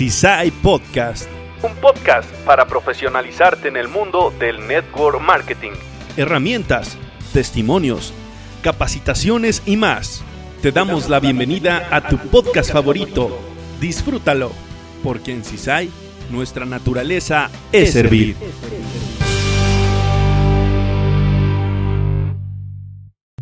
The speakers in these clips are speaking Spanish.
CISAI Podcast. Un podcast para profesionalizarte en el mundo del network marketing. Herramientas, testimonios, capacitaciones y más. Te damos la bienvenida a tu podcast favorito. Disfrútalo, porque en CISAI nuestra naturaleza es servir.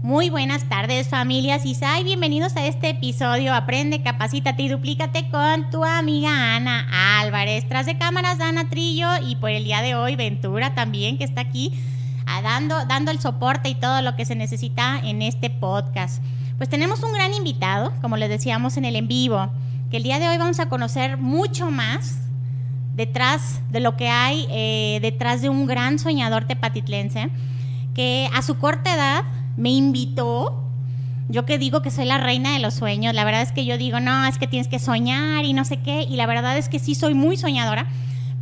Muy buenas tardes familias ISAI, bienvenidos a este episodio Aprende, Capacítate y Duplícate con tu amiga Ana Álvarez. Tras de cámaras Ana Trillo y por el día de hoy Ventura también que está aquí ah, dando, dando el soporte y todo lo que se necesita en este podcast. Pues tenemos un gran invitado, como les decíamos en el en vivo, que el día de hoy vamos a conocer mucho más detrás de lo que hay eh, detrás de un gran soñador tepatitlense que a su corta edad me invitó. Yo que digo que soy la reina de los sueños, la verdad es que yo digo, no, es que tienes que soñar y no sé qué, y la verdad es que sí soy muy soñadora,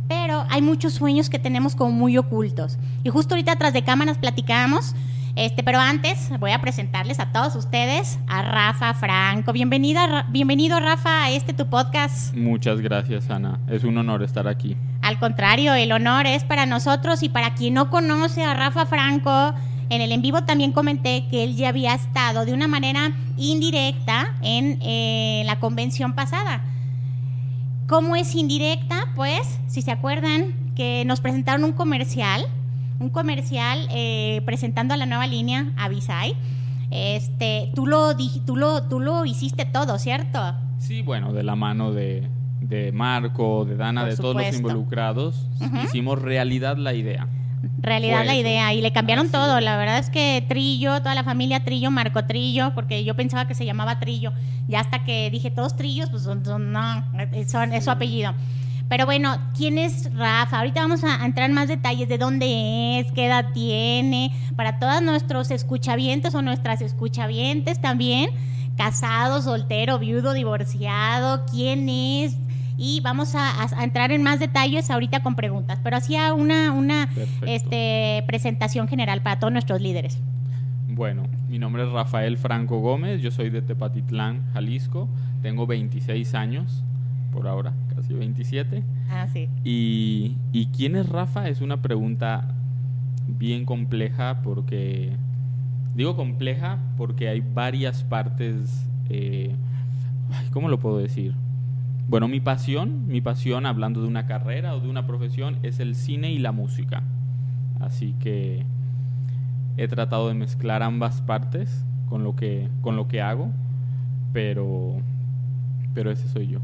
pero hay muchos sueños que tenemos como muy ocultos. Y justo ahorita atrás de cámaras platicamos, este, pero antes voy a presentarles a todos ustedes a Rafa Franco. Bienvenida, bienvenido Rafa a este tu podcast. Muchas gracias Ana, es un honor estar aquí. Al contrario, el honor es para nosotros y para quien no conoce a Rafa Franco, en el en vivo también comenté que él ya había estado de una manera indirecta en eh, la convención pasada. ¿Cómo es indirecta? Pues, si se acuerdan, que nos presentaron un comercial, un comercial eh, presentando a la nueva línea Avisai. Este, tú lo, tú lo, tú lo hiciste todo, ¿cierto? Sí, bueno, de la mano de, de Marco, de Dana, de todos los involucrados, hicimos realidad la idea realidad la idea y le cambiaron todo. La verdad es que Trillo, toda la familia Trillo, Marco Trillo, porque yo pensaba que se llamaba Trillo. Ya hasta que dije todos Trillos, pues no, es su apellido. Pero bueno, ¿quién es Rafa? Ahorita vamos a entrar en más detalles de dónde es, qué edad tiene, para todos nuestros escuchavientes o nuestras escuchavientes también, casado, soltero, viudo, divorciado, quién es, y vamos a, entrar en más detalles ahorita con preguntas, pero hacía una, una este, presentación general para todos nuestros líderes. Bueno, mi nombre es Rafael Franco Gómez, yo soy de Tepatitlán, Jalisco, tengo 26 años, por ahora, casi 27. Ah, sí. Y, y ¿quién es Rafa? Es una pregunta bien compleja porque, digo compleja porque hay varias partes, eh, ¿cómo lo puedo decir? Bueno, mi pasión, mi pasión hablando de una carrera o de una profesión es el cine y la música. Así que he tratado de mezclar ambas partes con lo que con lo que hago, pero pero ese soy yo.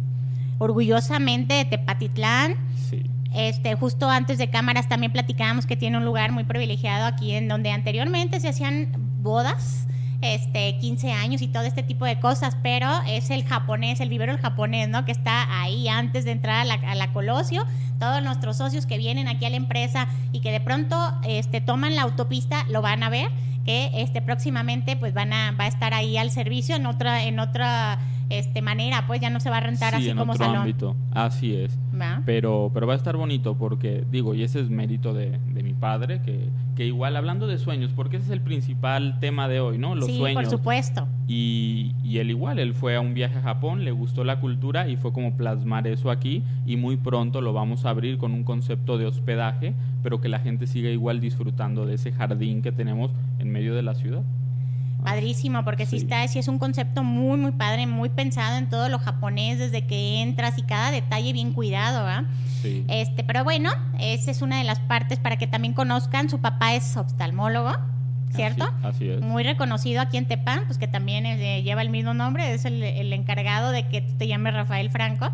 Orgullosamente de Tepatitlán. Sí. Este, justo antes de cámaras también platicábamos que tiene un lugar muy privilegiado aquí en donde anteriormente se hacían bodas este, 15 años y todo este tipo de cosas, pero es el japonés, el vivero el japonés, ¿no? Que está ahí antes de entrar a la, a la Colosio. Todos nuestros socios que vienen aquí a la empresa y que de pronto este, toman la autopista lo van a ver que este próximamente pues van a va a estar ahí al servicio en otra en otra este manera, pues ya no se va a rentar así en como otro ámbito. Así es. Pero pero va a estar bonito porque digo, y ese es mérito de, de mi padre que, que igual hablando de sueños, porque ese es el principal tema de hoy, ¿no? Los sí, sueños. por supuesto. Y, y él igual, él fue a un viaje a Japón, le gustó la cultura y fue como plasmar eso aquí y muy pronto lo vamos a abrir con un concepto de hospedaje, pero que la gente siga igual disfrutando de ese jardín que tenemos en medio de la ciudad. Padrísimo, porque sí. está, sí es un concepto muy, muy padre, muy pensado en todo lo japonés desde que entras y cada detalle bien cuidado, ¿verdad? Sí. Este, pero bueno, esa es una de las partes para que también conozcan. Su papá es oftalmólogo, ¿cierto? Así, es. Muy reconocido aquí en Tepán, pues que también eh, lleva el mismo nombre, es el, el, encargado de que te llames Rafael Franco.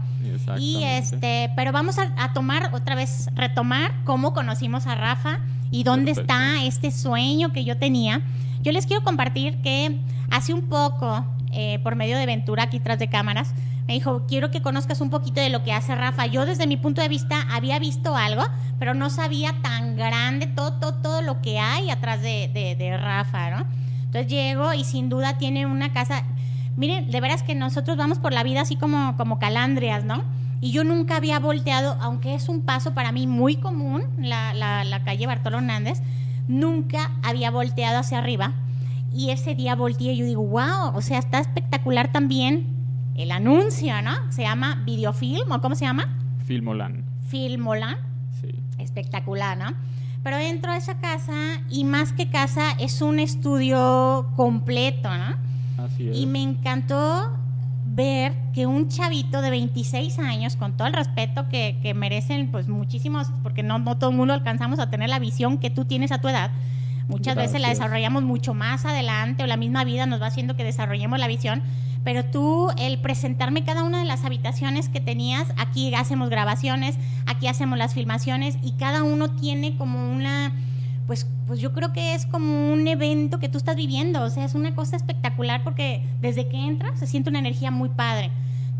Y este, pero vamos a, a, tomar otra vez, retomar cómo conocimos a Rafa y dónde Perfecto. está este sueño que yo tenía yo les quiero compartir que hace un poco, eh, por medio de Ventura, aquí tras de cámaras, me dijo, quiero que conozcas un poquito de lo que hace Rafa. Yo desde mi punto de vista había visto algo, pero no sabía tan grande todo, todo, todo lo que hay atrás de, de, de Rafa, ¿no? Entonces llego y sin duda tiene una casa... Miren, de veras que nosotros vamos por la vida así como, como calandrias, ¿no? Y yo nunca había volteado, aunque es un paso para mí muy común, la, la, la calle Bartolo Hernández, nunca había volteado hacia arriba. Y ese día volteé y yo digo, wow, o sea, está espectacular también el anuncio, ¿no? Se llama Videofilm, ¿o cómo se llama? Filmolan. Filmolan. Sí. Espectacular, ¿no? Pero dentro de esa casa, y más que casa, es un estudio completo, ¿no? Así es. Y me encantó ver que un chavito de 26 años, con todo el respeto que, que merecen, pues muchísimos, porque no, no todo el mundo alcanzamos a tener la visión que tú tienes a tu edad, muchas veces la desarrollamos mucho más adelante o la misma vida nos va haciendo que desarrollemos la visión, pero tú, el presentarme cada una de las habitaciones que tenías, aquí hacemos grabaciones, aquí hacemos las filmaciones y cada uno tiene como una pues, pues yo creo que es como un evento que tú estás viviendo, o sea, es una cosa espectacular porque desde que entras se siente una energía muy padre.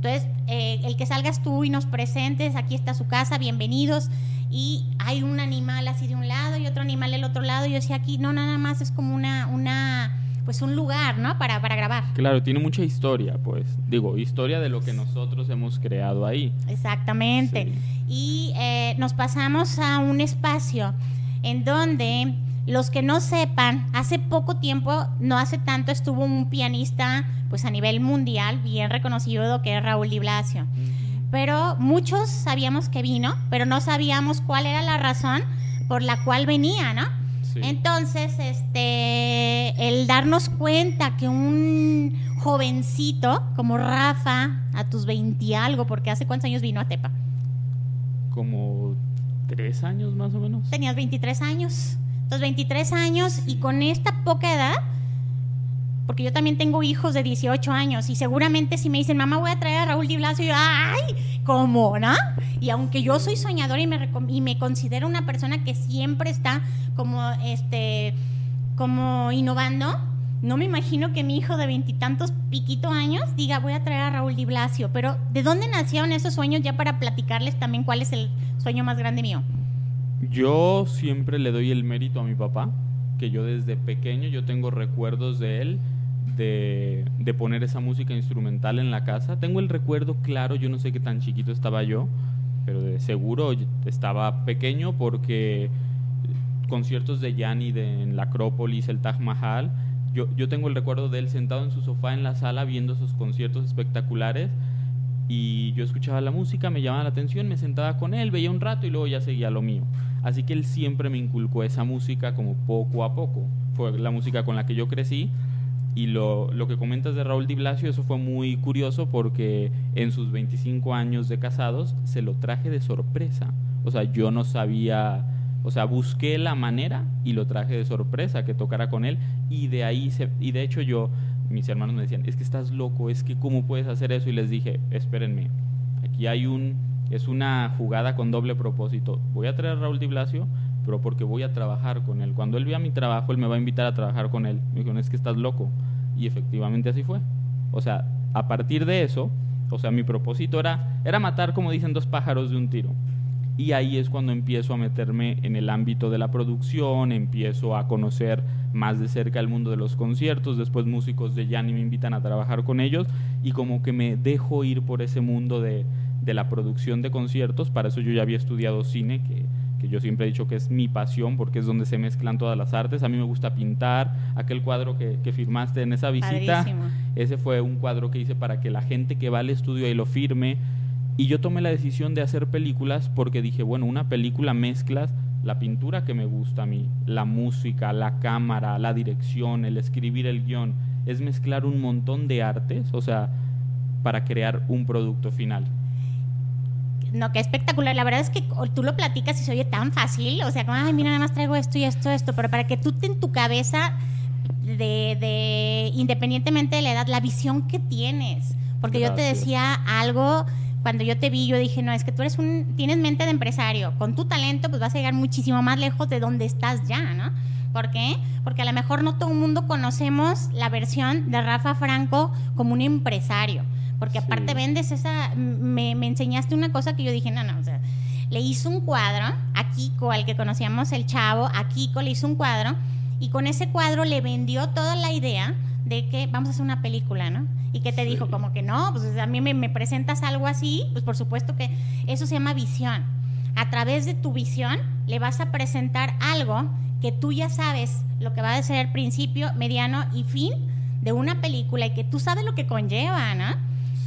Entonces, eh, el que salgas tú y nos presentes, aquí está su casa, bienvenidos, y hay un animal así de un lado y otro animal del otro lado, y yo decía aquí, no, nada más es como una, una pues un lugar, ¿no? Para, para grabar. Claro, tiene mucha historia, pues. Digo, historia de lo que nosotros hemos creado ahí. Exactamente. Sí. Y eh, nos pasamos a un espacio en donde los que no sepan, hace poco tiempo, no hace tanto, estuvo un pianista pues a nivel mundial bien reconocido que es Raúl Di Blasio. Pero muchos sabíamos que vino, pero no sabíamos cuál era la razón por la cual venía, ¿no? Sí. Entonces, este, el darnos cuenta que un jovencito como Rafa, a tus 20 y algo, porque hace cuántos años vino a Tepa. Como tres años más o menos. Tenías 23 años. Entonces, 23 años y con esta poca edad, porque yo también tengo hijos de 18 años y seguramente si me dicen, mamá, voy a traer a Raúl Di Blasio, yo, ¡ay! ¿Cómo, no? Y aunque yo soy soñadora y me, y me considero una persona que siempre está como, este, como innovando, no me imagino que mi hijo de veintitantos piquito años diga, voy a traer a Raúl Di Blasio. Pero, ¿de dónde nacieron esos sueños ya para platicarles también cuál es el sueño más grande mío? Yo siempre le doy el mérito a mi papá, que yo desde pequeño yo tengo recuerdos de él de, de poner esa música instrumental en la casa. Tengo el recuerdo claro, yo no sé qué tan chiquito estaba yo, pero de seguro estaba pequeño porque conciertos de Yanni en la Acrópolis, el Taj Mahal, yo, yo tengo el recuerdo de él sentado en su sofá en la sala viendo esos conciertos espectaculares y yo escuchaba la música, me llamaba la atención, me sentaba con él, veía un rato y luego ya seguía lo mío. Así que él siempre me inculcó esa música como poco a poco. Fue la música con la que yo crecí y lo, lo que comentas de Raúl Di Blasio, eso fue muy curioso porque en sus 25 años de casados se lo traje de sorpresa. O sea, yo no sabía, o sea, busqué la manera y lo traje de sorpresa que tocara con él y de ahí se, y de hecho yo mis hermanos me decían, "Es que estás loco, es que cómo puedes hacer eso?" y les dije, "Espérenme. Aquí hay un es una jugada con doble propósito. Voy a traer a Raúl Di Blasio, pero porque voy a trabajar con él. Cuando él vea mi trabajo, él me va a invitar a trabajar con él. Me dijo, es que estás loco. Y efectivamente así fue. O sea, a partir de eso, o sea, mi propósito era, era matar, como dicen, dos pájaros de un tiro. Y ahí es cuando empiezo a meterme en el ámbito de la producción, empiezo a conocer más de cerca el mundo de los conciertos, después músicos de Yanni me invitan a trabajar con ellos y como que me dejo ir por ese mundo de, de la producción de conciertos, para eso yo ya había estudiado cine, que, que yo siempre he dicho que es mi pasión porque es donde se mezclan todas las artes, a mí me gusta pintar, aquel cuadro que, que firmaste en esa visita, Padrísimo. ese fue un cuadro que hice para que la gente que va al estudio ahí lo firme. Y yo tomé la decisión de hacer películas porque dije, bueno, una película mezclas la pintura que me gusta a mí, la música, la cámara, la dirección, el escribir el guion. Es mezclar un montón de artes, o sea, para crear un producto final. No, qué espectacular. La verdad es que tú lo platicas y se oye tan fácil. O sea, como, ay, mira, nada más traigo esto y esto, esto. Pero para que tú te en tu cabeza, de, de independientemente de la edad, la visión que tienes. Porque yo te decía algo, cuando yo te vi, yo dije, no, es que tú eres un, tienes mente de empresario. Con tu talento, pues vas a llegar muchísimo más lejos de donde estás ya, ¿no? ¿Por qué? Porque a lo mejor no todo el mundo conocemos la versión de Rafa Franco como un empresario. Porque Sí. aparte vendes esa, me, me enseñaste una cosa que yo dije, no, no, o sea, le hizo un cuadro a Kiko, al que conocíamos el chavo, a Kiko le hizo un cuadro y con ese cuadro le vendió toda la idea de que vamos a hacer una película, ¿no? Y que te Sí. dijo como que no, pues a mí me, me presentas algo así, pues por supuesto que eso se llama visión. A través de tu visión le vas a presentar algo que tú ya sabes lo que va a ser principio, mediano y fin de una película y que tú sabes lo que conlleva, ¿no?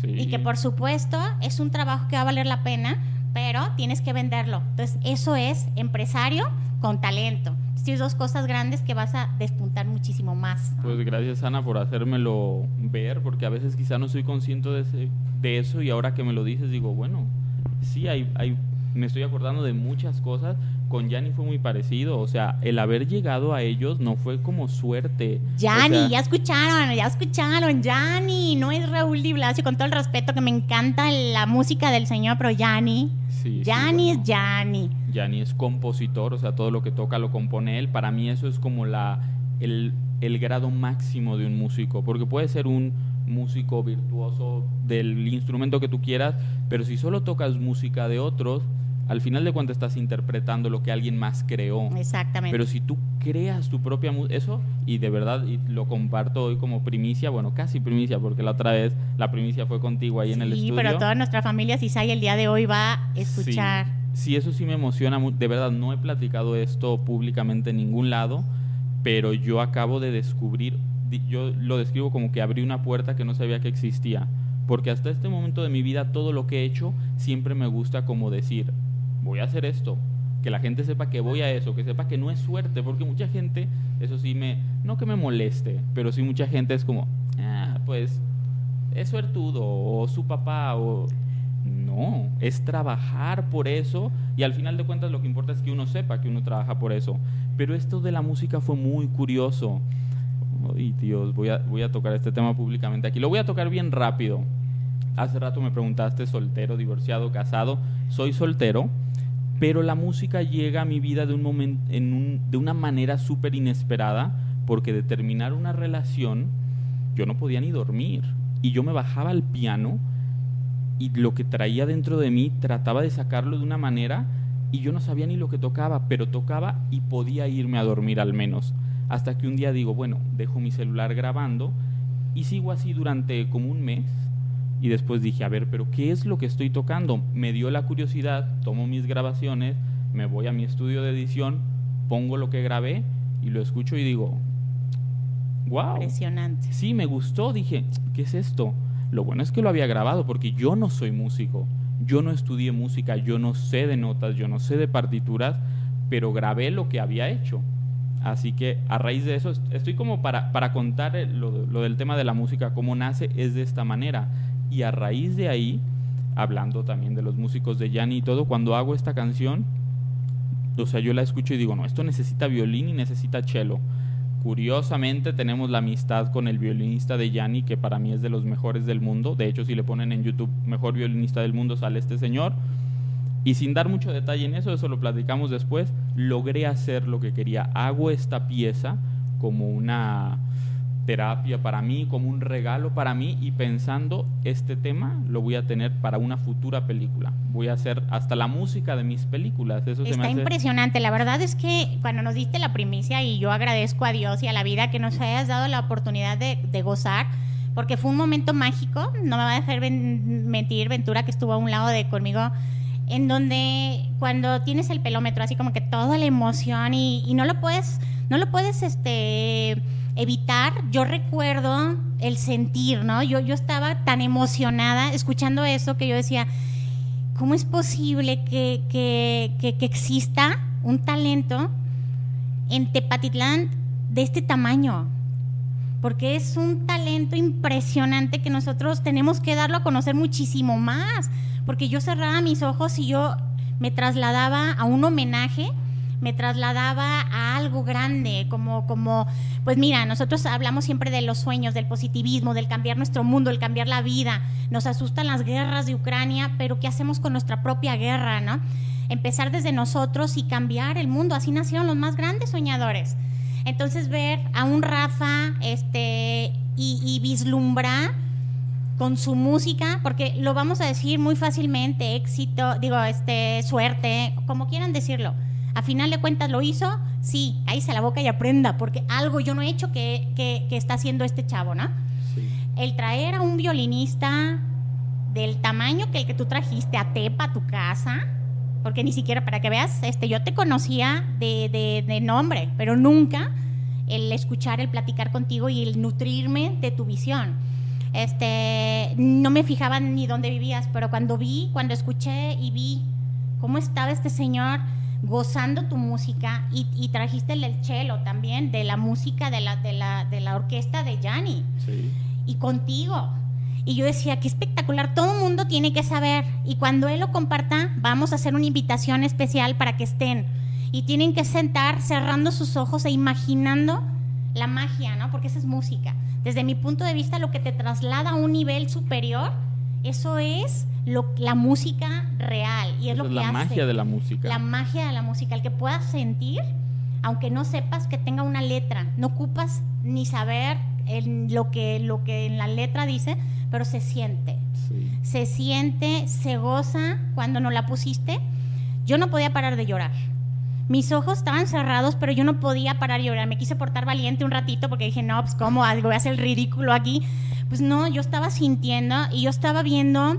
Sí. Y que por supuesto es un trabajo que va a valer la pena, pero tienes que venderlo. Entonces, eso es empresario con talento. Tienes dos cosas grandes que vas a despuntar muchísimo más. Pues gracias Ana por hacérmelo ver, porque a veces quizá no soy consciente de, de eso y ahora que me lo dices digo, bueno, sí, hay, hay, me estoy acordando de muchas cosas. Con Yanni fue muy parecido, o sea, el haber llegado a ellos no fue como suerte. O Yanni, sea, ya escucharon, ya escucharon, Yanni, no es Raúl Di Blasio, con todo el respeto que me encanta la música del señor, pero Yanni, sí, sí, Yanni bueno. es Yanni. Yanni es compositor, o sea, todo lo que toca lo compone él. Para mí eso es como la, el, el grado máximo de un músico, porque puede ser un músico virtuoso del instrumento que tú quieras, pero si solo tocas música de otros, al final de cuentas estás interpretando lo que alguien más creó. Exactamente. Pero si tú creas tu propia música, eso, y de verdad y lo comparto hoy como primicia, bueno, casi primicia, porque la otra vez la primicia fue contigo ahí en el sí, estudio. pero toda nuestra familia Cisay el día de hoy va a escuchar. Sí, sí, eso sí me emociona. De verdad, no he platicado esto públicamente en ningún lado, pero yo acabo de descubrir, yo lo describo como que abrí una puerta que no sabía que existía. Porque hasta este momento de mi vida, todo lo que he hecho, siempre me gusta como decir, voy a hacer esto. Que la gente sepa que voy a eso, que sepa que no es suerte, porque mucha gente, eso sí me, no que me moleste, pero sí mucha gente es como, ah, pues es suertudo, o su papá, o no, es trabajar por eso y al final de cuentas lo que importa es que uno sepa que uno trabaja por eso. Pero esto de la música fue muy curioso. Ay, Dios, voy a, voy a tocar este tema públicamente aquí. Lo voy a tocar bien rápido. Hace rato me preguntaste soltero, divorciado, casado. Soy soltero, pero la música llega a mi vida de, un momen- en un- de una manera súper inesperada porque de terminar una relación yo no podía ni dormir. Y yo me bajaba al piano y lo que traía dentro de mí trataba de sacarlo de una manera y yo no sabía ni lo que tocaba, pero tocaba y podía irme a dormir al menos. Hasta que un día digo, bueno, dejo mi celular grabando y sigo así durante como un mes. Y después dije, a ver, pero ¿qué es lo que estoy tocando? Me dio la curiosidad, tomo mis grabaciones, me voy a mi estudio de edición, pongo lo que grabé y lo escucho y digo, wow. Impresionante. Sí, me gustó, dije, ¿qué es esto? Lo bueno es que lo había grabado porque yo no soy músico, yo no estudié música, yo no sé de notas, yo no sé de partituras, pero grabé lo que había hecho. Así que a raíz de eso, est- estoy como para, para contar el- lo, lo del tema de la música, cómo nace, es de esta manera. Y a raíz de ahí, hablando también de los músicos de Yanni y todo, cuando hago esta canción, o sea, yo la escucho y digo, no, esto necesita violín y necesita cello. Curiosamente tenemos la amistad con el violinista de Yanni, que para mí es de los mejores del mundo. De hecho, si le ponen en YouTube mejor violinista del mundo, sale este señor. Y sin dar mucho detalle en eso, eso lo platicamos después, logré hacer lo que quería. Hago esta pieza como una terapia para mí, como un regalo para mí y pensando este tema lo voy a tener para una futura película. Voy a hacer hasta la música de mis películas. Eso se me Está hace impresionante. La verdad es que cuando nos diste la primicia, y yo agradezco a Dios y a la vida que nos hayas dado la oportunidad de, de gozar, porque fue un momento mágico, no me va a dejar ven- mentir Ventura, que estuvo a un lado de conmigo, en donde cuando tienes el pelómetro, así como que toda la emoción y, y no lo puedes, no lo puedes este, evitar. Yo recuerdo el sentir, ¿no? Yo, yo estaba tan emocionada escuchando eso que yo decía, ¿cómo es posible que, que- que- que exista un talento en Tepatitlán de este tamaño? Porque es un talento impresionante que nosotros tenemos que darlo a conocer muchísimo más. Porque yo cerraba mis ojos y yo me trasladaba a un homenaje, me trasladaba a algo grande, como, como, pues mira, nosotros hablamos siempre de los sueños, del positivismo, del cambiar nuestro mundo, el cambiar la vida. Nos asustan las guerras de Ucrania, pero ¿qué hacemos con nuestra propia guerra, no? Empezar desde nosotros y cambiar el mundo. Así nacieron los más grandes soñadores. Entonces ver a un Rafa este, y, y vislumbrar con su música, porque lo vamos a decir muy fácilmente, éxito, digo, este, suerte, como quieran decirlo. A final de cuentas lo hizo, sí, cállese la boca y aprenda, porque algo yo no he hecho que, que- que está haciendo este chavo, ¿no? Sí. El traer a un violinista del tamaño que el que tú trajiste a Tepa, a tu casa, porque ni siquiera, para que veas, este, yo te conocía de, de- de nombre, pero nunca el escuchar, el platicar contigo y el nutrirme de tu visión. Este, no me fijaba ni dónde vivías, pero cuando vi, cuando escuché y vi cómo estaba este señor gozando tu música y, trajiste el cello también de la música de la, de la, de la orquesta de Yanni y contigo. Y yo decía, qué espectacular, todo el mundo tiene que saber. Y cuando él lo comparta, vamos a hacer una invitación especial para que estén. Y tienen que sentar cerrando sus ojos e imaginando la magia, ¿no? Porque esa es música. Desde mi punto de vista, lo que te traslada a un nivel superior, eso es lo, la música real. Y es lo que la magia de la música. La magia de la música, el que puedas sentir, aunque no sepas que tenga una letra. No ocupas ni saber lo, que, lo que en la letra dice, pero se siente. Se siente, se goza cuando no la pusiste. Yo no podía parar de llorar. Mis ojos estaban cerrados, pero yo no podía parar de llorar. Me quise portar valiente un ratito porque dije, no, pues cómo, voy a hacer el ridículo aquí. Pues no, yo estaba sintiendo y yo estaba viendo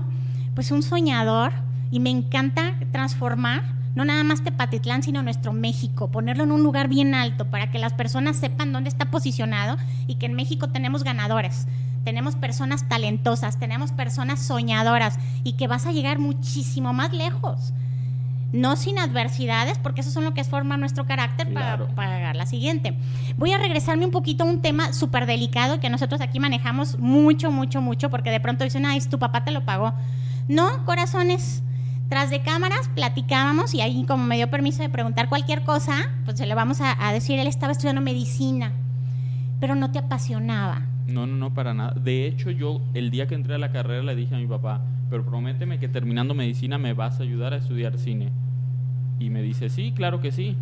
pues un soñador y me encanta transformar no nada más Tepatitlán, sino nuestro México, ponerlo en un lugar bien alto para que las personas sepan dónde está posicionado y que en México tenemos ganadores, tenemos personas talentosas, tenemos personas soñadoras y que vas a llegar muchísimo más lejos. No sin adversidades, porque eso son lo que forma nuestro carácter para, para la siguiente. Voy a regresarme un poquito a un tema súper delicado que nosotros aquí manejamos mucho, mucho, mucho, porque de pronto dicen, ay, tu papá te lo pagó. No, corazones, tras de cámaras platicábamos y ahí como me dio permiso de preguntar cualquier cosa, pues se le vamos a, decir, él estaba estudiando medicina, pero no te apasionaba. No, no, no, para nada. De hecho, yo el día que entré a la carrera le dije a mi papá, pero prométeme que terminando medicina me vas a ayudar a estudiar cine. Y me dice, sí, claro que sí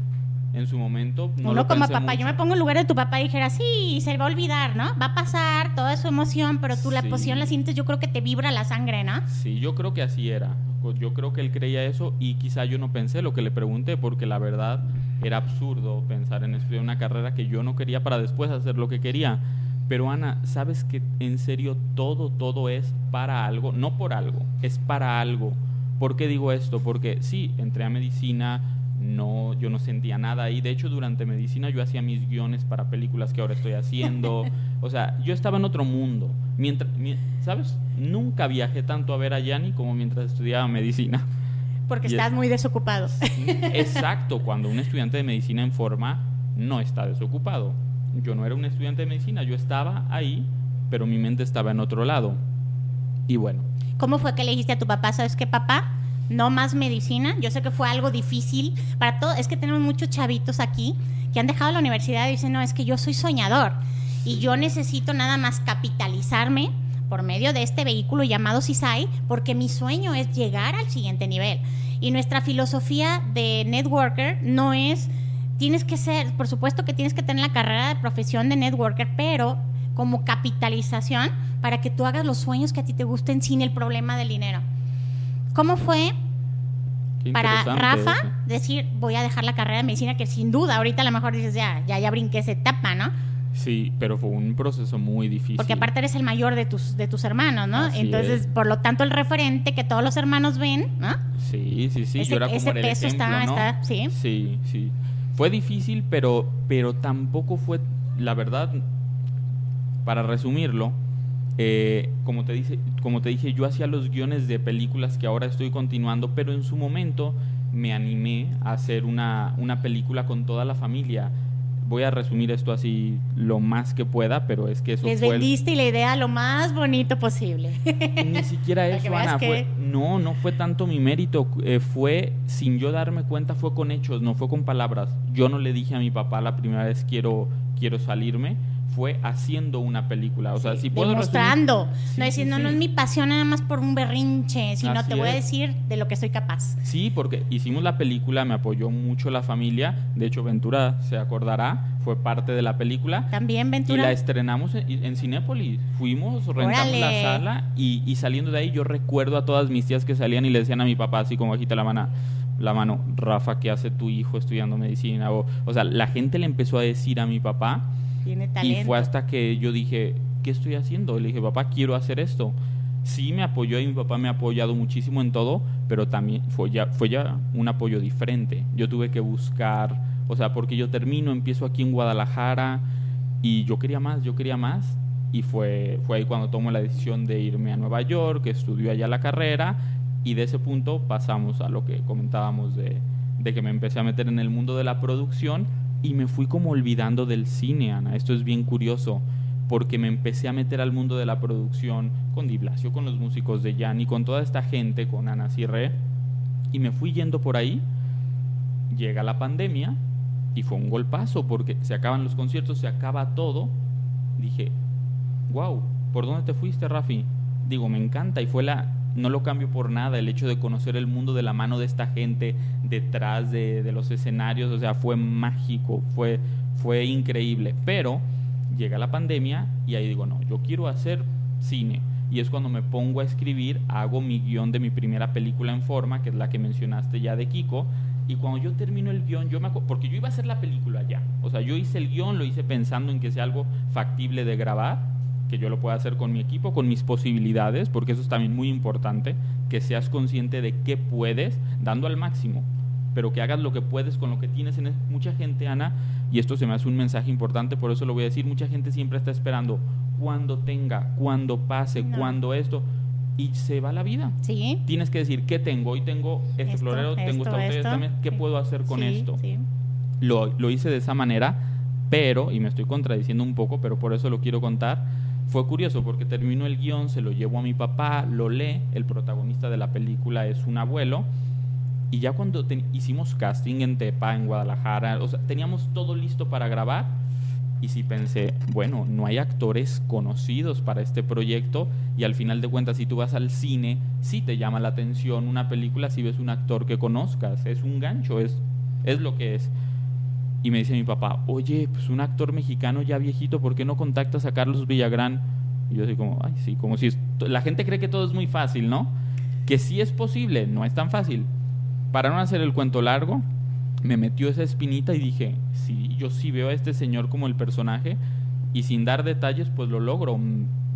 en su momento. No Uno como papá, yo me pongo en lugar de tu papá y dijera, sí, se va a olvidar, ¿no? Va a pasar toda su emoción, pero tú la emoción la sientes, yo creo que te vibra la sangre, ¿no? Sí, yo creo que así era. Yo creo que él creía eso y quizá yo no pensé lo que le pregunté, porque la verdad era absurdo pensar en estudiar una carrera que yo no quería para después hacer lo que quería. Pero Ana, ¿sabes que en serio todo, todo es para algo? No por algo, es para algo. ¿Por qué digo esto? Porque sí, entré a medicina, no, yo no sentía nada ahí. De hecho, durante medicina yo hacía mis guiones para películas que ahora estoy haciendo. O sea, yo estaba en otro mundo. Mientras, ¿Sabes? Nunca viajé tanto a ver a Yanni como mientras estudiaba medicina. Porque estás muy desocupado. Exacto, cuando un estudiante de medicina en forma no está desocupado. Yo no era un estudiante de medicina, yo estaba ahí, pero mi mente estaba en otro lado. Y bueno. ¿Cómo fue que le dijiste a tu papá, sabes qué, papá? no más medicina. Yo sé que fue algo difícil para todo. Es que tenemos muchos chavitos aquí que han dejado la universidad y dicen, no, es que yo soy soñador y yo necesito nada más capitalizarme por medio de este vehículo llamado CISAI porque mi sueño es llegar al siguiente nivel. Y nuestra filosofía de networker no es, tienes que ser, por supuesto que tienes que tener la carrera de profesión de networker, pero como capitalización para que tú hagas los sueños que a ti te gusten sin el problema del dinero. ¿Cómo fue para Rafa decir voy a dejar la carrera de medicina que sin duda ahorita a lo mejor dices ya, ya, ya brinqué esa etapa, ¿no? Sí, pero fue un proceso muy difícil. Porque aparte eres el mayor de tus, de tus hermanos, ¿no? Entonces, por lo tanto, el referente que todos los hermanos ven, ¿no? Sí, sí, sí. Ese, Yo era como ese peso está, está, sí. Sí, sí. Fue difícil, pero, pero tampoco fue, la verdad, para resumirlo, eh, como, te dice, como te dije, yo hacía los guiones de películas que ahora estoy continuando, pero en su momento me animé a hacer una, una película con toda la familia. Voy a resumir esto así lo más que pueda, pero es que eso Les vendiste y la idea lo más bonito posible. Ni siquiera eso, Ana. no, no fue tanto mi mérito. Eh, fue, sin yo darme cuenta, fue con hechos, no fue con palabras. Yo no le dije a mi papá la primera vez quiero, quiero salirme fue haciendo una película. O sea, si puedo Demostrando. no diciendo, no, es mi pasión nada más por un berrinche, sino te voy a decir de lo que soy capaz. Sí, porque hicimos la película, me apoyó mucho la familia. De hecho, Ventura se acordará, fue parte de la película. También Ventura. Y la estrenamos en, en Cinépolis. Fuimos, rentamos la sala y, y, saliendo de ahí yo recuerdo a todas mis tías que salían y le decían a mi papá, así como agita la mano, la mano, Rafa, ¿qué hace tu hijo estudiando medicina? O, o sea, la gente le empezó a decir a mi papá y fue hasta que yo dije, ¿qué estoy haciendo? Le dije, papá, quiero hacer esto. Sí me apoyó y mi papá me ha apoyado muchísimo en todo, pero también fue ya, fue ya un apoyo diferente. Yo tuve que buscar, o sea, porque yo termino, empiezo aquí en Guadalajara, Y yo quería más, yo quería más. Y fue, fue ahí cuando tomo la decisión de irme a Nueva York, estudió allá la carrera. Y de ese punto pasamos a lo que comentábamos de, de que me empecé a meter en el mundo de la producción y me fui como olvidando del cine, Ana. Esto es bien curioso porque me empecé a meter al mundo de la producción con Di Blasio, con los músicos de Yanni, con toda esta gente, con Ana Cirre, y me fui yendo por ahí. Llega la pandemia y fue un golpazo porque se acaban los conciertos, se acaba todo. Dije, wow, ¿por dónde te fuiste, Rafi? Digo, me encanta y fue la, no lo cambio por nada, el hecho de conocer el mundo de la mano de esta gente detrás de, los escenarios, o sea, fue mágico, fue, fue increíble. Pero llega la pandemia y ahí digo, no, yo quiero hacer cine. Y es cuando me pongo a escribir, hago mi guion de mi primera película en forma, que es la que mencionaste ya de Kiko. Y cuando yo termino el guion, yo me porque yo iba a hacer la película ya. O sea, yo hice el guion, lo hice pensando en que sea algo factible de grabar, que yo lo pueda hacer con mi equipo, con mis posibilidades, porque eso es también muy importante, que seas consciente de qué puedes, dando al máximo pero que hagas lo que puedes con lo que tienes. En mucha gente, Ana, y esto se me hace un mensaje importante, por eso lo voy a decir, mucha gente siempre está esperando cuando tenga, cuando pase, cuando esto, y se va la vida. Sí. Tienes que decir, ¿qué tengo? Hoy tengo este florero, tengo esta botella también, ¿qué puedo hacer con esto? Lo, lo hice de esa manera, pero, y me estoy contradiciendo un poco, pero por eso lo quiero contar, fue curioso porque termino el guion, se lo llevo a mi papá, lo lee, el protagonista de la película es un abuelo, y ya cuando hicimos casting en Tepa, en Guadalajara, o teníamos todo listo para grabar. Y sí pensé, bueno, no hay actores conocidos para este proyecto y al final de cuentas si tú vas al cine, sí te llama la atención una película si ves un actor que conozcas, es un gancho, es, es lo que es. Y me dice mi papá, oye, pues un actor mexicano ya viejito, ¿por qué no contactas a Carlos Villagrán? Y yo así como, ay, sí, como si... La gente cree que todo es muy fácil, ¿no? Que sí es posible, no es tan fácil para no hacer el cuento largo, me metió esa espinita y dije, si yo sí veo a este señor como el personaje y sin dar detalles, pues lo logro.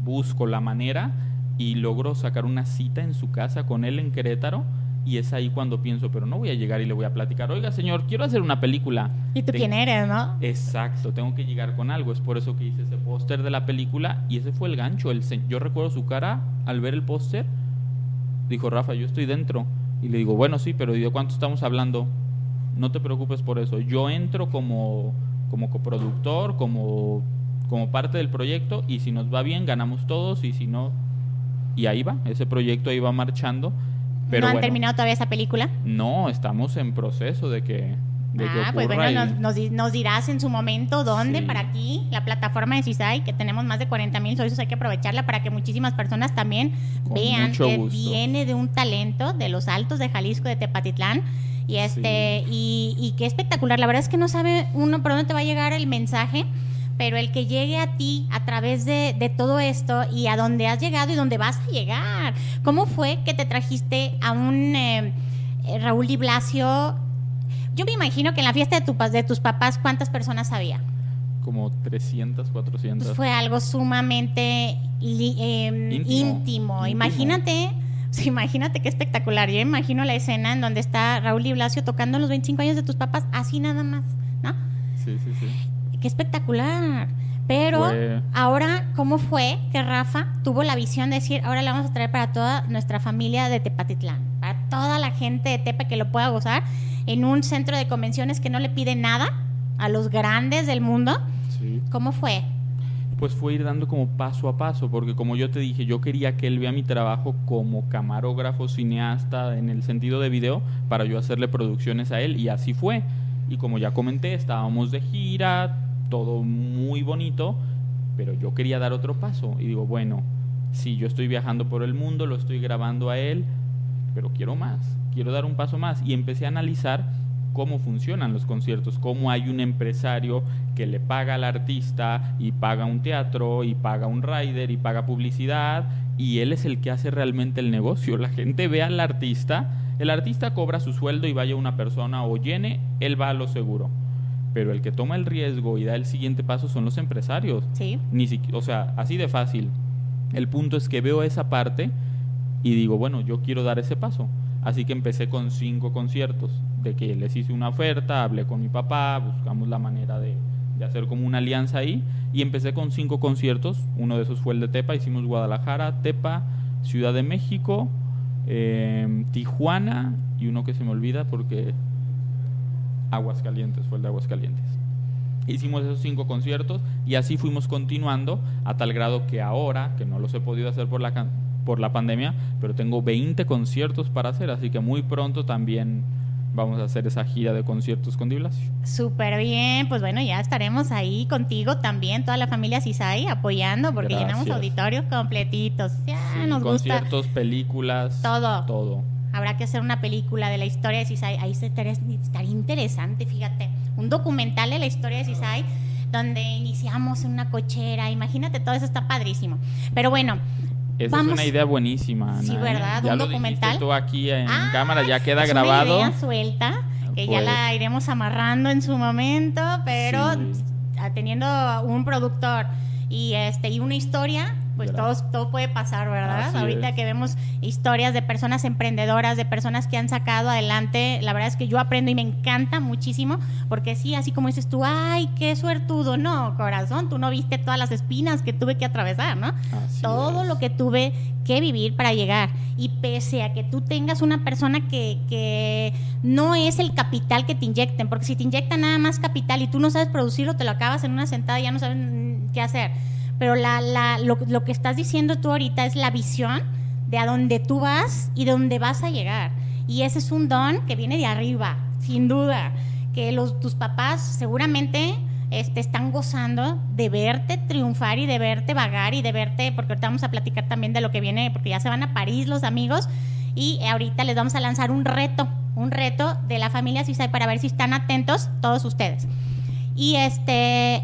Busco la manera y logro sacar una cita en su casa con él en Querétaro. Y es ahí cuando pienso, pero no voy a llegar y le voy a platicar, oiga señor, quiero hacer una película. ¿Y tú quién eres, no? Exacto, tengo que llegar con algo. Es por eso que hice ese póster de la película y ese fue el gancho. El yo recuerdo su cara al ver el póster. Dijo, Rafa, yo estoy dentro. Y le digo, bueno, sí, pero ¿de cuánto estamos hablando? No te preocupes por eso. Yo entro como, como coproductor, como, como parte del proyecto y si nos va bien ganamos todos y si no... Y ahí va, ese proyecto ahí va marchando. Pero ¿No han terminado todavía esa película? No, estamos en proceso de que, ah, pues bueno, nos, dirás en su momento dónde, para aquí, la plataforma de CISAI, que tenemos más de 40 mil socios, hay que aprovecharla para que muchísimas personas también vean que viene de un talento de los altos de Jalisco, de Tepatitlán. Y este, y, qué espectacular. La verdad es que no sabe uno por dónde te va a llegar el mensaje pero el que llegue a ti a través de, todo esto y a dónde has llegado y dónde vas a llegar. ¿Cómo fue que te trajiste a un eh, eh, Raúl Di Blasio yo me imagino que en la fiesta de, tu, de tus papás, ¿cuántas personas había? Como 300, 400. Pues fue algo sumamente em, íntimo. Imagínate, imagínate qué espectacular. Yo imagino la escena en donde está Raúl y Blasio tocando los 25 años de tus papás, así nada más, ¿no? Sí, sí, sí. Qué espectacular. Pero ahora, ¿cómo fue que Rafa tuvo la visión de decir, ahora le vamos a traer para toda nuestra familia de Tepatitlán, para toda la gente de Tepa que lo pueda gozar? en un centro de convenciones que no le pide nada a los grandes del mundo. ¿Cómo fue? Pues fue ir dando como paso a paso, porque como yo te dije, yo quería que él vea mi trabajo como camarógrafo, cineasta, en el sentido de video, para yo hacerle producciones a él, y así fue. Y como ya comenté, estábamos de gira, todo muy bonito, pero yo quería dar otro paso. Y digo, bueno, si yo estoy viajando por el mundo, lo estoy grabando a él, pero quiero más quiero dar un paso más y empecé a analizar cómo funcionan los conciertos, cómo hay un empresario que le paga al artista y paga un teatro y paga un rider y paga publicidad y él es el que hace realmente el negocio. La gente ve al artista, el artista cobra su sueldo y vaya una persona o llene, él va a lo seguro. Pero el que toma el riesgo y da el siguiente paso son los empresarios. Sí. Ni o sea, así de fácil. El punto es que veo esa parte y digo, bueno, yo quiero dar ese paso. Así que empecé con cinco conciertos, de que les hice una oferta, hablé con mi papá, buscamos la manera de, de hacer como una alianza ahí y empecé con cinco conciertos. Uno de esos fue el de Tepa, hicimos Guadalajara, Tepa, Ciudad de México, eh, Tijuana y uno que se me olvida porque Aguascalientes fue el de Aguascalientes. Hicimos esos cinco conciertos y así fuimos continuando a tal grado que ahora, que no los he podido hacer por la, por la pandemia, pero tengo 20 conciertos para hacer, así que muy pronto también vamos a hacer esa gira de conciertos con Di Blasio. Súper bien, pues bueno, ya estaremos ahí contigo también, toda la familia Cisay, apoyando, porque llenamos Gracias. auditorios completitos. Ya Sí, nos gusta. conciertos, películas, Todo. todo. Habrá que hacer una película de la historia de Cisay. Ahí estaría, estaría interesante, fíjate. Un documental de la historia de Cisay, donde iniciamos en una cochera. Imagínate, todo eso está padrísimo. Pero bueno, Esa Vamos. es una idea buenísima, Ana. Sí, ¿eh? ¿verdad? Ya Un lo documental. tú aquí en Ah, cámara, ya queda es grabado. Una idea suelta, que ya Pues. la iremos amarrando en su momento, pero Sí. a- teniendo un productor y este y una historia, pues todo, todo puede pasar, ¿verdad? Así Ahorita es. que vemos historias de personas emprendedoras, de personas que han sacado adelante, la verdad es que yo aprendo y me encanta muchísimo, porque sí, así como dices tú, ay, qué suertudo, no, corazón, tú no viste todas las espinas que tuve que atravesar, ¿no? Así todo es. lo que tuve que vivir para llegar. Y pese a que tú tengas una persona que, que no es el capital que te inyecten, porque si te inyectan nada más capital y tú no sabes producirlo, te lo acabas en una sentada y ya no sabes qué hacer. Pero lo, que estás diciendo tú ahorita es la visión de a dónde tú vas y de dónde vas a llegar. Y ese es un don que viene de arriba, sin duda. Que tus papás seguramente este, están gozando de verte triunfar y de verte vagar y de verte, porque ahorita vamos a platicar también de lo que viene, porque ya se van a París los amigos y ahorita les vamos a lanzar un reto, un reto de la familia Cisay para ver si están atentos todos ustedes. Y este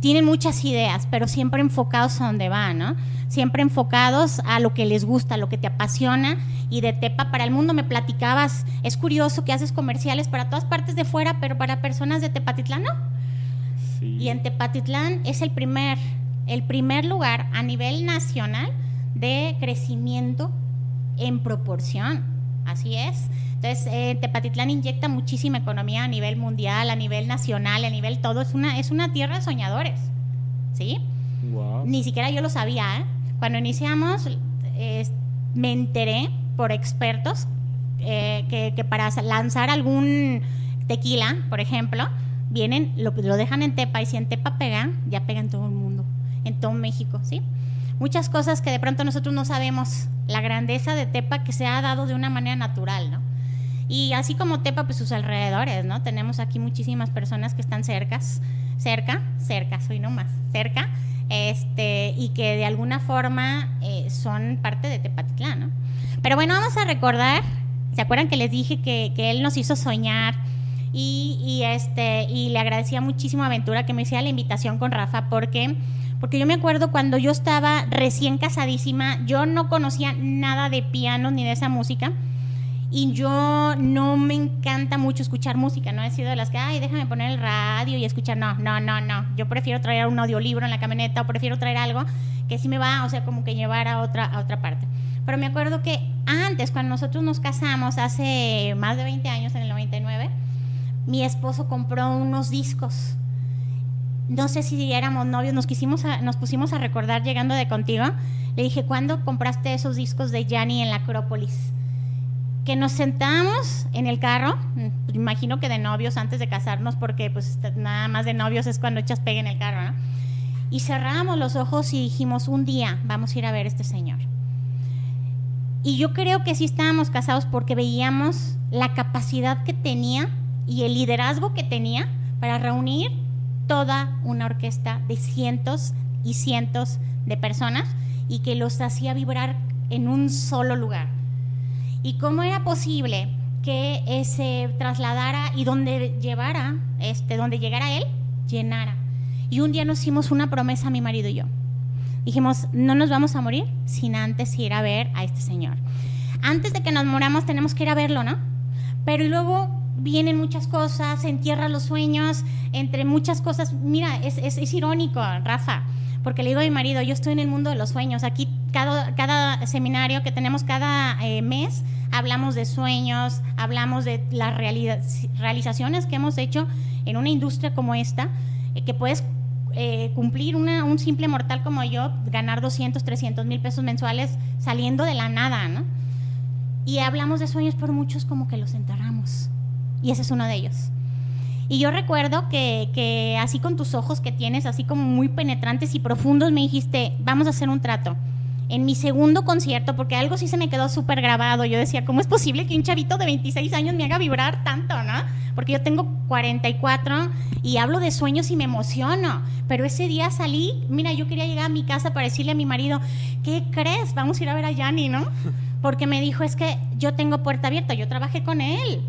tienen muchas ideas, pero siempre enfocados a donde van, ¿no? Siempre enfocados a lo que les gusta, a lo que te apasiona. Y de Tepa para el mundo me platicabas, es curioso que haces comerciales para todas partes de fuera, pero para personas de Tepatitlán no. Sí. Y en Tepatitlán es el primer, el primer lugar a nivel nacional de crecimiento en proporción. Así es. Entonces, eh, Tepatitlán inyecta muchísima economía a nivel mundial, a nivel nacional, a nivel todo. Es una, es una tierra de soñadores. ¿Sí? Ni siquiera yo lo sabía. ¿eh? Cuando iniciamos, eh, me enteré por expertos eh, que, que para lanzar algún tequila, por ejemplo, vienen, lo, lo dejan en Tepa y si en Tepa pega, ya pega en todo el mundo, en todo México, ¿sí? Muchas cosas que de pronto nosotros no sabemos, la grandeza de Tepa que se ha dado de una manera natural, ¿no? Y así como Tepa, pues sus alrededores, ¿no? Tenemos aquí muchísimas personas que están cercas, cerca, cerca, soy nomás, cerca, este, y que de alguna forma eh, son parte de Tepatitlán, ¿no? Pero bueno, vamos a recordar, ¿se acuerdan que les dije que, que él nos hizo soñar? Y, y, este, y le agradecía muchísimo a Aventura que me hiciera la invitación con Rafa, porque, porque yo me acuerdo cuando yo estaba recién casadísima, yo no conocía nada de piano ni de esa música y yo no me encanta mucho escuchar música, no he sido de las que, ay, déjame poner el radio y escuchar, no, no, no, no, yo prefiero traer un audiolibro en la camioneta o prefiero traer algo que sí me va, o sea, como que llevar a otra, a otra parte. Pero me acuerdo que antes, cuando nosotros nos casamos, hace más de 20 años, en el 99, mi esposo compró unos discos. No sé si éramos novios, nos, quisimos nos pusimos a recordar llegando de contigo. Le dije, ¿cuándo compraste esos discos de Yanni en la Acrópolis? Que nos sentamos en el carro, pues, imagino que de novios antes de casarnos, porque pues nada más de novios es cuando echas pegue en el carro, ¿no? Y cerramos los ojos y dijimos, un día vamos a ir a ver a este señor. Y yo creo que sí estábamos casados porque veíamos la capacidad que tenía y el liderazgo que tenía para reunir toda una orquesta de cientos y cientos de personas y que los hacía vibrar en un solo lugar. ¿Y cómo era posible que se trasladara y donde llevara, este, donde llegara él, llenara? Y un día nos hicimos una promesa, mi marido y yo. Dijimos, no nos vamos a morir sin antes ir a ver a este señor. Antes de que nos moramos tenemos que ir a verlo, ¿no? Pero y luego vienen muchas cosas, se entierran los sueños, entre muchas cosas. Mira, es, es irónico, Rafa, porque le digo a mi marido, yo estoy en el mundo de los sueños. Aquí cada, cada seminario que tenemos cada eh, mes hablamos de sueños, hablamos de las realizaciones que hemos hecho en una industria como esta. eh, que puedes eh, cumplir una- un simple mortal como yo, ganar 200, 300 mil pesos mensuales saliendo de la nada, ¿no? Y hablamos de sueños, pero muchos como que los enterramos. Y ese es uno de ellos. Y yo recuerdo que, que así con tus ojos que tienes, así como muy penetrantes y profundos, me dijiste, vamos a hacer un trato. En mi segundo concierto, porque algo sí se me quedó súper grabado, yo decía, ¿cómo es posible que un chavito de 26 años me haga vibrar tanto, no? Porque yo tengo 44 y hablo de sueños y me emociono. Pero ese día salí, mira, yo quería llegar a mi casa para decirle a mi marido, ¿qué crees? Vamos a ir a ver a Yanni, ¿no? Porque me dijo, es que yo tengo puerta abierta, yo trabajé con él.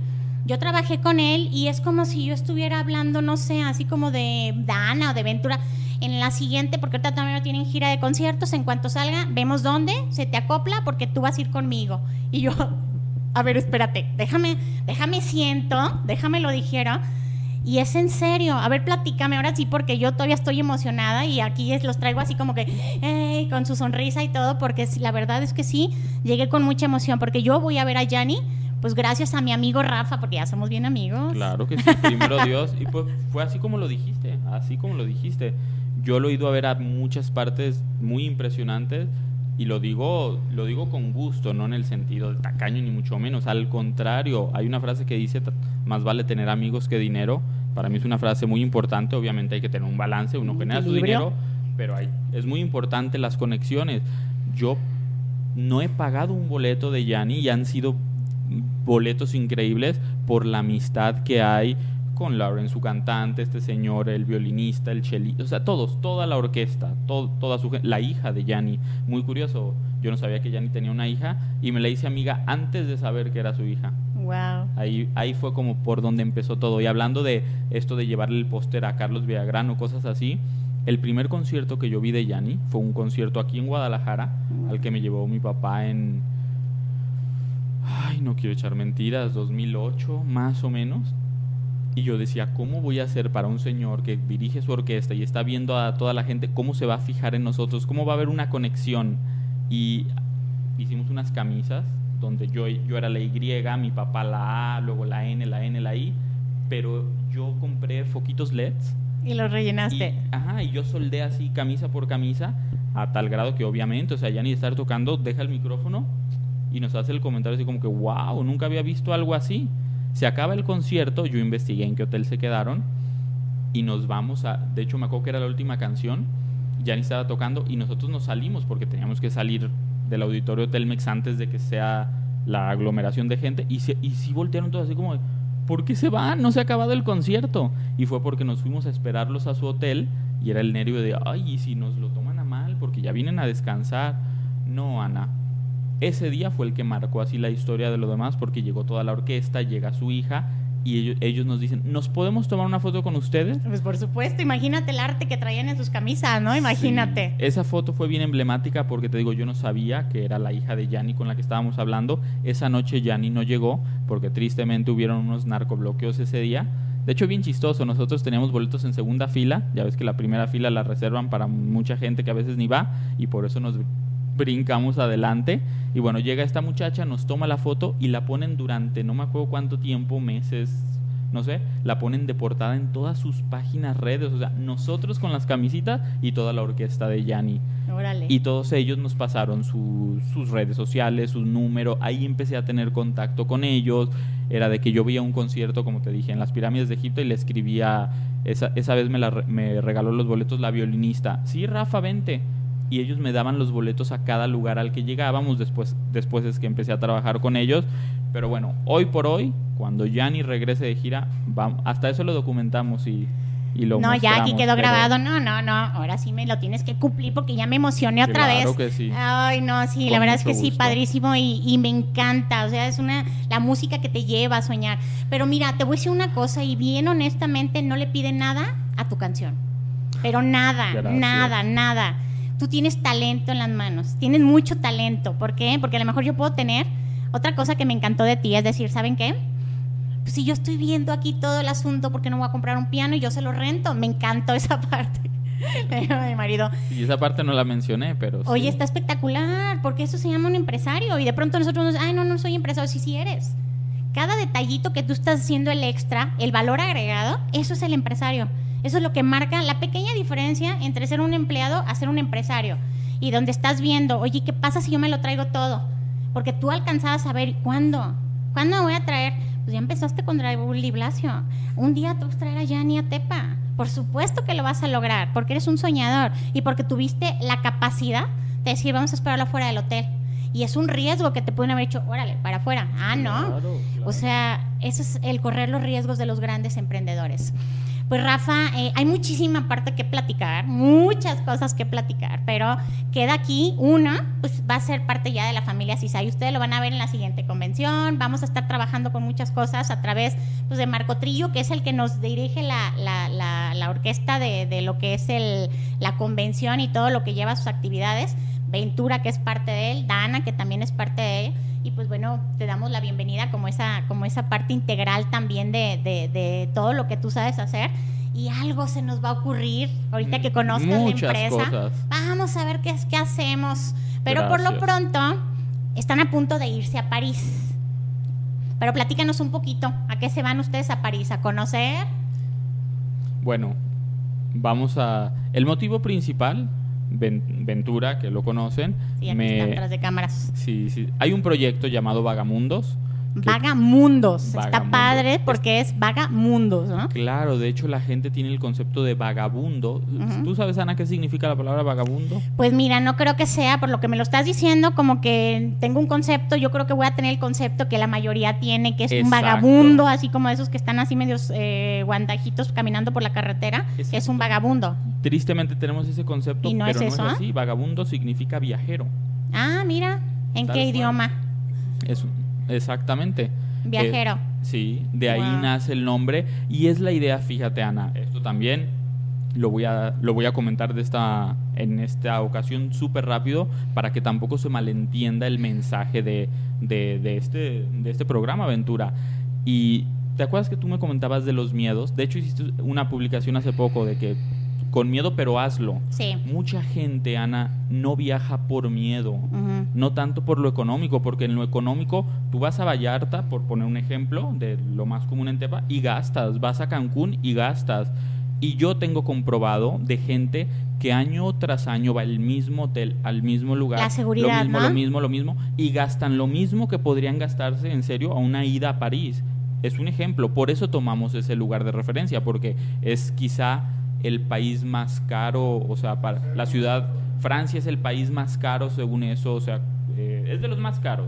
Yo trabajé con él y es como si yo estuviera hablando, no sé, así como de Dana o de Ventura. En la siguiente, porque ahorita también tienen gira de conciertos, en cuanto salga, vemos dónde, se te acopla porque tú vas a ir conmigo. Y yo, a ver, espérate, déjame, déjame siento, déjame lo dijera. Y es en serio, a ver, platícame ahora sí, porque yo todavía estoy emocionada y aquí los traigo así como que, con su sonrisa y todo, porque la verdad es que sí, llegué con mucha emoción, porque yo voy a ver a Yanni, pues gracias a mi amigo Rafa, porque ya somos bien amigos. Claro que sí, primero Dios. Y pues fue así como lo dijiste, así como lo dijiste. Yo lo he ido a ver a muchas partes muy impresionantes y lo digo, lo digo con gusto, no en el sentido de tacaño ni mucho menos. Al contrario, hay una frase que dice, "Ta- más vale tener amigos que dinero. Para mí es una frase muy importante, obviamente hay que tener un balance, uno Un genera su dinero, pero hay, es muy importante las conexiones. Yo no he pagado un boleto de Yanni y han sido boletos increíbles por la amistad que hay con Lauren, su cantante, este señor, el violinista, el chelista, o sea, todos, toda la orquesta, todo, toda su la hija de Yanni, muy curioso, yo no sabía que Yanni tenía una hija y me la hice amiga antes de saber que era su hija. Wow. Ahí, ahí fue como por donde empezó todo. Y hablando de esto de llevarle el póster a Carlos Villagrán o cosas así, el primer concierto que yo vi de Yanni fue un concierto aquí en Guadalajara, al que me llevó mi papá en... Ay, no quiero echar mentiras, 2008 más o menos. Y yo decía, ¿cómo voy a hacer para un señor que dirige su orquesta y está viendo a toda la gente, cómo se va a fijar en nosotros? ¿Cómo va a haber una conexión? Y hicimos unas camisas donde yo, yo era la Y, mi papá la A, luego la N, la N, la I, pero yo compré foquitos LEDs Y lo rellenaste. y, ajá, y yo soldé así camisa por camisa a tal grado que obviamente, o sea, ya ni estar tocando, deja el micrófono y nos hace el comentario así como que, wow, nunca había visto algo así. Se acaba el concierto, yo investigué en qué hotel se quedaron y nos vamos a, de hecho me acuerdo que era la última canción, ya ni estaba tocando y nosotros nos salimos porque teníamos que salir del auditorio Telmex antes de que sea la aglomeración de gente y, se, y sí voltearon todos así como, ¿por qué se van? No se ha acabado el concierto. Y fue porque nos fuimos a esperarlos a su hotel y era el nervio de, ay, ¿y si nos lo toman a mal? Porque ya vienen a descansar. No, Ana. Ese día fue el que marcó así la historia de lo demás porque llegó toda la orquesta, llega su hija y ellos, ellos nos dicen, ¿nos podemos tomar una foto con ustedes? Pues por supuesto, imagínate el arte que traían en sus camisas, ¿no? Imagínate. Sí. Esa foto fue bien emblemática porque te digo, yo no sabía que era la hija de Yanni con la que estábamos hablando. Esa noche Yanni no llegó porque tristemente hubieron unos narcobloqueos ese día. De hecho, bien chistoso, nosotros teníamos boletos en segunda fila, ya ves que la primera fila la reservan para mucha gente que a veces ni va y por eso nos brincamos adelante. Y bueno, llega esta muchacha, nos toma la foto y la ponen durante no me acuerdo cuánto tiempo, meses, no sé, la ponen de portada en todas sus páginas redes, o sea, nosotros con las camisitas y toda la orquesta de Yanni. Órale. Y todos ellos nos pasaron su- sus redes sociales, sus números, ahí empecé a tener contacto con ellos, era de que yo veía un concierto, como te dije, en las pirámides de Egipto y le escribía, esa, esa vez me, la me regaló los boletos la violinista, sí, Rafa, vente. Y ellos me daban los boletos a cada lugar al que llegábamos, después, después es que empecé a trabajar con ellos. Pero bueno, hoy por hoy, cuando Yanni regrese de gira, vamos, hasta eso lo documentamos y, y lo no, ya aquí quedó pero- grabado. No, no, no. Ahora sí me lo tienes que cumplir porque ya me emocioné otra Claro vez. que sí. Ay, no, sí, Con la verdad es que sí, padrísimo y, y me encanta. O sea, es una la música que te lleva a soñar. Pero mira, te voy a decir una cosa y bien honestamente no le pide nada a tu canción. Pero nada, Gracias. nada, nada. Tú tienes talento en las manos, tienes mucho talento. ¿Por qué? Porque a lo mejor yo puedo tener otra cosa que me encantó de ti, es decir, ¿saben qué? Pues si yo estoy viendo aquí todo el asunto, ¿por qué no voy a comprar un piano y yo se lo rento? Me encantó esa parte. Le digo a mi marido, Y esa parte no la mencioné, pero Oye, sí. está espectacular, porque eso se llama un empresario. Y de pronto nosotros nos, ay, no, no soy empresario, sí, sí eres. Cada detallito que tú estás haciendo el extra, el valor agregado, eso es el empresario. Eso es lo que marca la pequeña diferencia entre ser un empleado a ser un empresario. Y donde estás viendo, oye, ¿qué pasa si yo me lo traigo todo? Porque tú alcanzabas a ver, ¿cuándo? ¿Cuándo me voy a traer? Pues ya empezaste con Raúl Liblacio. Un día te vas a traer a Yanni a Tepa. Por supuesto que lo vas a lograr, porque eres un soñador y porque tuviste la capacidad de decir, vamos a esperarlo afuera del hotel. Y es un riesgo que te pueden haber hecho, órale, para afuera. Ah, no. O sea, eso es el correr los riesgos de los grandes emprendedores. Pues Rafa, eh, hay muchísima parte que platicar, muchas cosas que platicar, pero queda aquí una, pues va a ser parte ya de la familia CISAI. Ustedes lo van a ver en la siguiente convención. Vamos a estar trabajando con muchas cosas a través pues, de Marco Trillo, que es el que nos dirige la, la, la, orquesta de, de, lo que es el, la convención y todo lo que lleva sus actividades. Ventura, que es parte de él, Dana, que también es parte de él y pues bueno, te damos la bienvenida como esa, como esa parte integral también de, de, de todo lo que tú sabes hacer y algo se nos va a ocurrir ahorita que conozcas Muchas la empresa. cosas. Vamos a ver qué, es, qué hacemos. Pero por lo pronto están a punto de irse a París. Pero platícanos un poquito, ¿a qué se van ustedes a París? ¿A conocer? Bueno, vamos a... El motivo principal, Ventura, que lo conocen, Sí, aquí me- están de cámaras. Sí, sí. Hay un proyecto llamado Vagamundos. Vagamundos. Está padre porque es vagamundos, ¿no? Claro, de hecho la gente tiene el concepto de vagabundo. ¿Tú sabes, Ana, qué significa la palabra vagabundo? Pues mira, no creo que sea, por lo que me lo estás diciendo, como que tengo un concepto, yo creo que voy a tener el concepto que la mayoría tiene, que es un vagabundo, así como esos que están así medios eh, guandajitos caminando por la carretera, es un vagabundo. Tristemente tenemos ese concepto, ¿Y no pero es no eso? es así. Vagabundo significa viajero. Ah, mira, ¿en qué cual. idioma? Exactamente. Viajero. Eh, sí, de ahí Wow. nace el nombre y es la idea, fíjate Ana, esto también lo voy a, lo voy a comentar de esta, en esta ocasión súper rápido para que tampoco se malentienda el mensaje de, de, de este, de este programa, Aventura. Y ¿te acuerdas que tú me comentabas de los miedos? De hecho, hiciste una publicación hace poco de que con miedo, pero hazlo. Sí. Mucha gente, Ana, no viaja por miedo no tanto por lo económico, porque en lo económico tú vas a Vallarta, por poner un ejemplo de lo más común en Tepa, y gastas, vas a Cancún y gastas. Y yo tengo comprobado de gente que año tras año va al mismo hotel, al mismo lugar, La seguridad, lo mismo, ¿no? lo mismo, lo mismo, y gastan lo mismo que podrían gastarse en serio a una ida a París. Es un ejemplo, por eso tomamos ese lugar de referencia, porque es quizá el país más caro, o sea, para la ciudad, Francia es el país más caro según eso, o sea, eh, es de los más caros.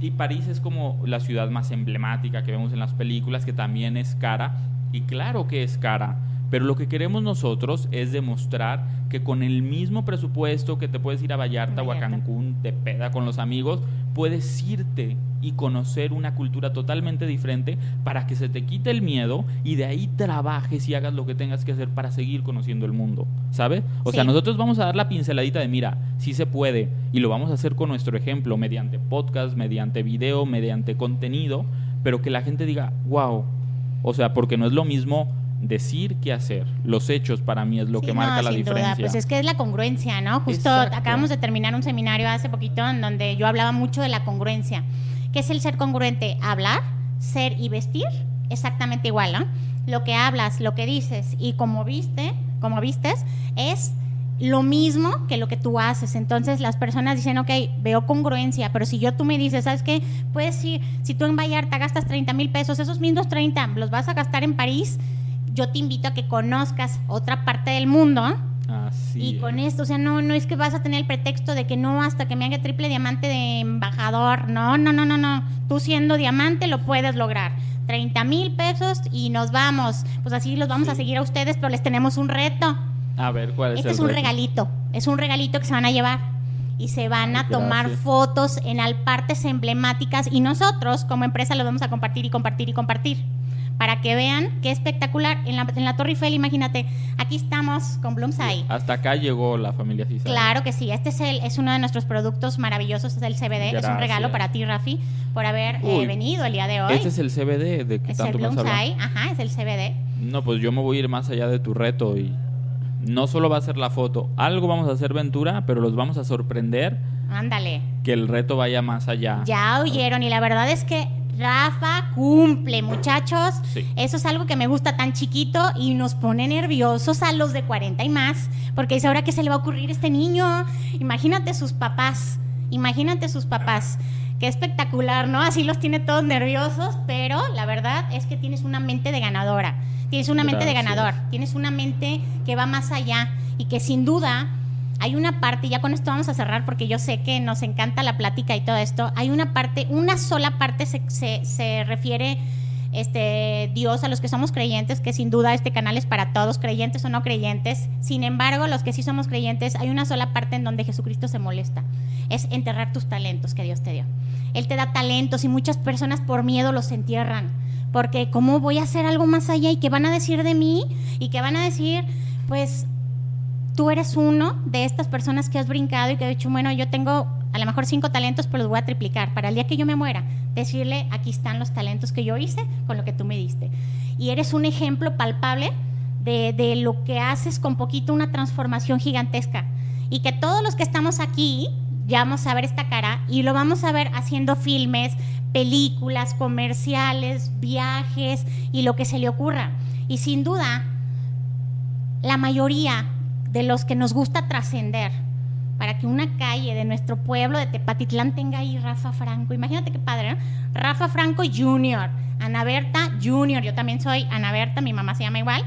Y París es como la ciudad más emblemática que vemos en las películas, que también es cara, y claro que es cara, pero lo que queremos nosotros es demostrar que con el mismo presupuesto que te puedes ir a Vallarta, o a. Cancún de peda con los amigos, puedes irte y conocer una cultura totalmente diferente para que se te quite el miedo y de ahí trabajes y hagas lo que tengas que hacer para seguir conociendo el mundo, ¿sabes? O sea, nosotros vamos a dar la pinceladita de, mira, sí se puede y lo vamos a hacer con nuestro ejemplo, mediante podcast, mediante video, mediante contenido, pero que la gente diga, wow, o sea, porque no es lo mismo decir que hacer. Los hechos para mí es lo Sí, que no, marca la sin duda. diferencia. Pues es que es la congruencia, ¿no? Justo Exacto. acabamos de terminar un seminario hace poquito en donde yo hablaba mucho de la congruencia. ¿Qué es el ser congruente? Hablar, ser y vestir exactamente igual, ¿no? Lo que hablas, lo que dices y como viste, como vistes, es lo mismo que lo que tú haces. Entonces las personas dicen, ok, veo congruencia, pero si yo tú me dices, ¿sabes qué? Puedes ir, si tú en Vallarta gastas 30 mil pesos, esos mismos 30 los vas a gastar en París, yo te invito a que conozcas otra parte del mundo. Así y es. con esto, o sea, no, no es que vas a tener el pretexto de que no hasta que me haga triple diamante de embajador. No, no, no, no, no. Tú siendo diamante lo puedes lograr. 30 mil pesos y nos vamos. Pues así los vamos a seguir a ustedes, pero les tenemos un reto. A ver, ¿cuál es Este el es un reto? regalito. Es un regalito que se van a llevar. Y se van a tomar gracias. fotos en al- partes emblemáticas. Y nosotros, como empresa, lo vamos a compartir y compartir y compartir. Para que vean qué espectacular. En la, en la Torre Eiffel, imagínate, aquí estamos con Bloomside. Hasta acá llegó la familia Cisa. Claro que sí, este es, el, es uno de nuestros productos maravillosos, es el CBD, es un Gracias. regalo para ti, Rafi, por haber eh, Uy, venido el día de hoy. Este es el CBD de que Es el tanto hablado. Bloomside, ajá, es el CBD. No, pues yo me voy a ir más allá de tu reto y no solo va a ser la foto, algo vamos a hacer Ventura, pero los vamos a sorprender Ándale. que el reto vaya más allá. Ya oyeron y la verdad es que Rafa cumple, muchachos. Sí. Eso es algo que me gusta tan chiquito y nos pone nerviosos a los de 40 y más, porque dice ahora qué se le va a ocurrir a este niño. Imagínate sus papás, imagínate sus papás. Qué espectacular, ¿no? Así los tiene todos nerviosos, pero la verdad es que tienes una mente de ganadora. Tienes una mente de ganador, tienes una mente que va más allá y que sin duda hay una parte, ya con esto vamos a cerrar porque yo sé que nos encanta la plática y todo esto, hay una parte, una sola parte se, se- se refiere este, Dios a los que somos creyentes, que sin duda este canal es para todos, creyentes o no creyentes. Sin embargo, los que sí somos creyentes, hay una sola parte en donde Jesucristo se molesta, es enterrar tus talentos que Dios te dio. Él te da talentos y muchas personas por miedo los entierran. Porque cómo voy a hacer algo más allá y qué van a decir de mí y qué van a decir, pues tú eres uno de estas personas que has brincado y que ha dicho, bueno, yo tengo a lo mejor cinco talentos, pero los voy a triplicar. Para el día que yo me muera, decirle, aquí están los talentos que yo hice con lo que tú me diste. Y eres un ejemplo palpable de, de lo que haces con poquito una transformación gigantesca. Y que todos los que estamos aquí ya vamos a ver esta cara y lo vamos a ver haciendo filmes, películas, comerciales, viajes y lo que se le ocurra. Y sin duda, la mayoría de los que nos gusta trascender para que una calle de nuestro pueblo de Tepatitlán tenga ahí Rafa Franco. Imagínate qué padre, ¿no? Rafa Franco Jr., Ana Berta Jr., yo también soy Ana Berta, mi mamá se llama igual.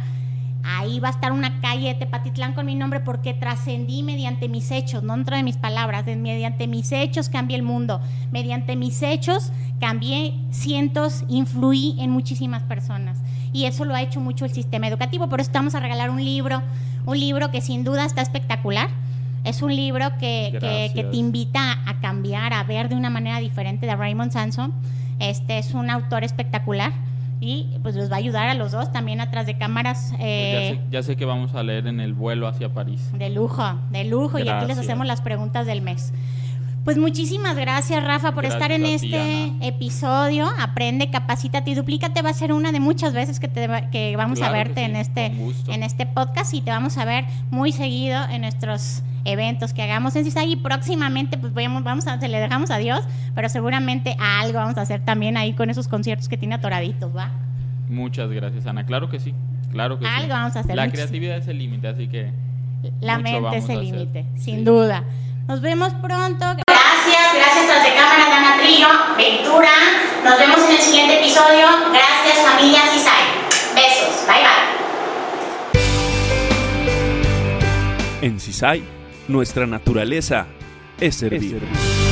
Ahí va a estar una calle de Tepatitlán con mi nombre porque trascendí mediante mis hechos, no dentro de mis palabras, mediante mis hechos cambié el mundo, mediante mis hechos cambié cientos, influí en muchísimas personas. Y eso lo ha hecho mucho el sistema educativo, por eso estamos a regalar un libro, un libro que sin duda está espectacular. Es un libro que, que- que te invita a cambiar, a ver de una manera diferente de Raymond Sanson. Este es un autor espectacular y pues los va a ayudar a los dos también atrás de cámaras. Pues eh, ya, sé, ya sé que vamos a leer en el vuelo hacia París. de lujo, de lujo. Y aquí les hacemos las preguntas del mes. Pues muchísimas gracias, Rafa, por estar en este episodio. Aprende, capacítate y duplícate. Va a ser una de muchas veces que, te va- que vamos Claro a verte sí, en, este, en este podcast y te vamos a ver muy seguido en nuestros eventos que hagamos en CISAI y próximamente pues vamos, vamos a, se le dejamos a Dios, pero seguramente algo vamos a hacer también ahí con esos conciertos que tiene atoraditos, ¿va? Muchas gracias, Ana. Claro que sí. Claro que sí. Algo vamos a hacer, La creatividad es el límite, así que La mente es el límite, sin Sí. duda. Nos vemos pronto. Gracias, tras de cámara, Dana Trillo, Ventura. Nos vemos en el siguiente episodio. Gracias, familia Cisay. Besos. Bye bye. En CISAI, nuestra naturaleza es servir. servir.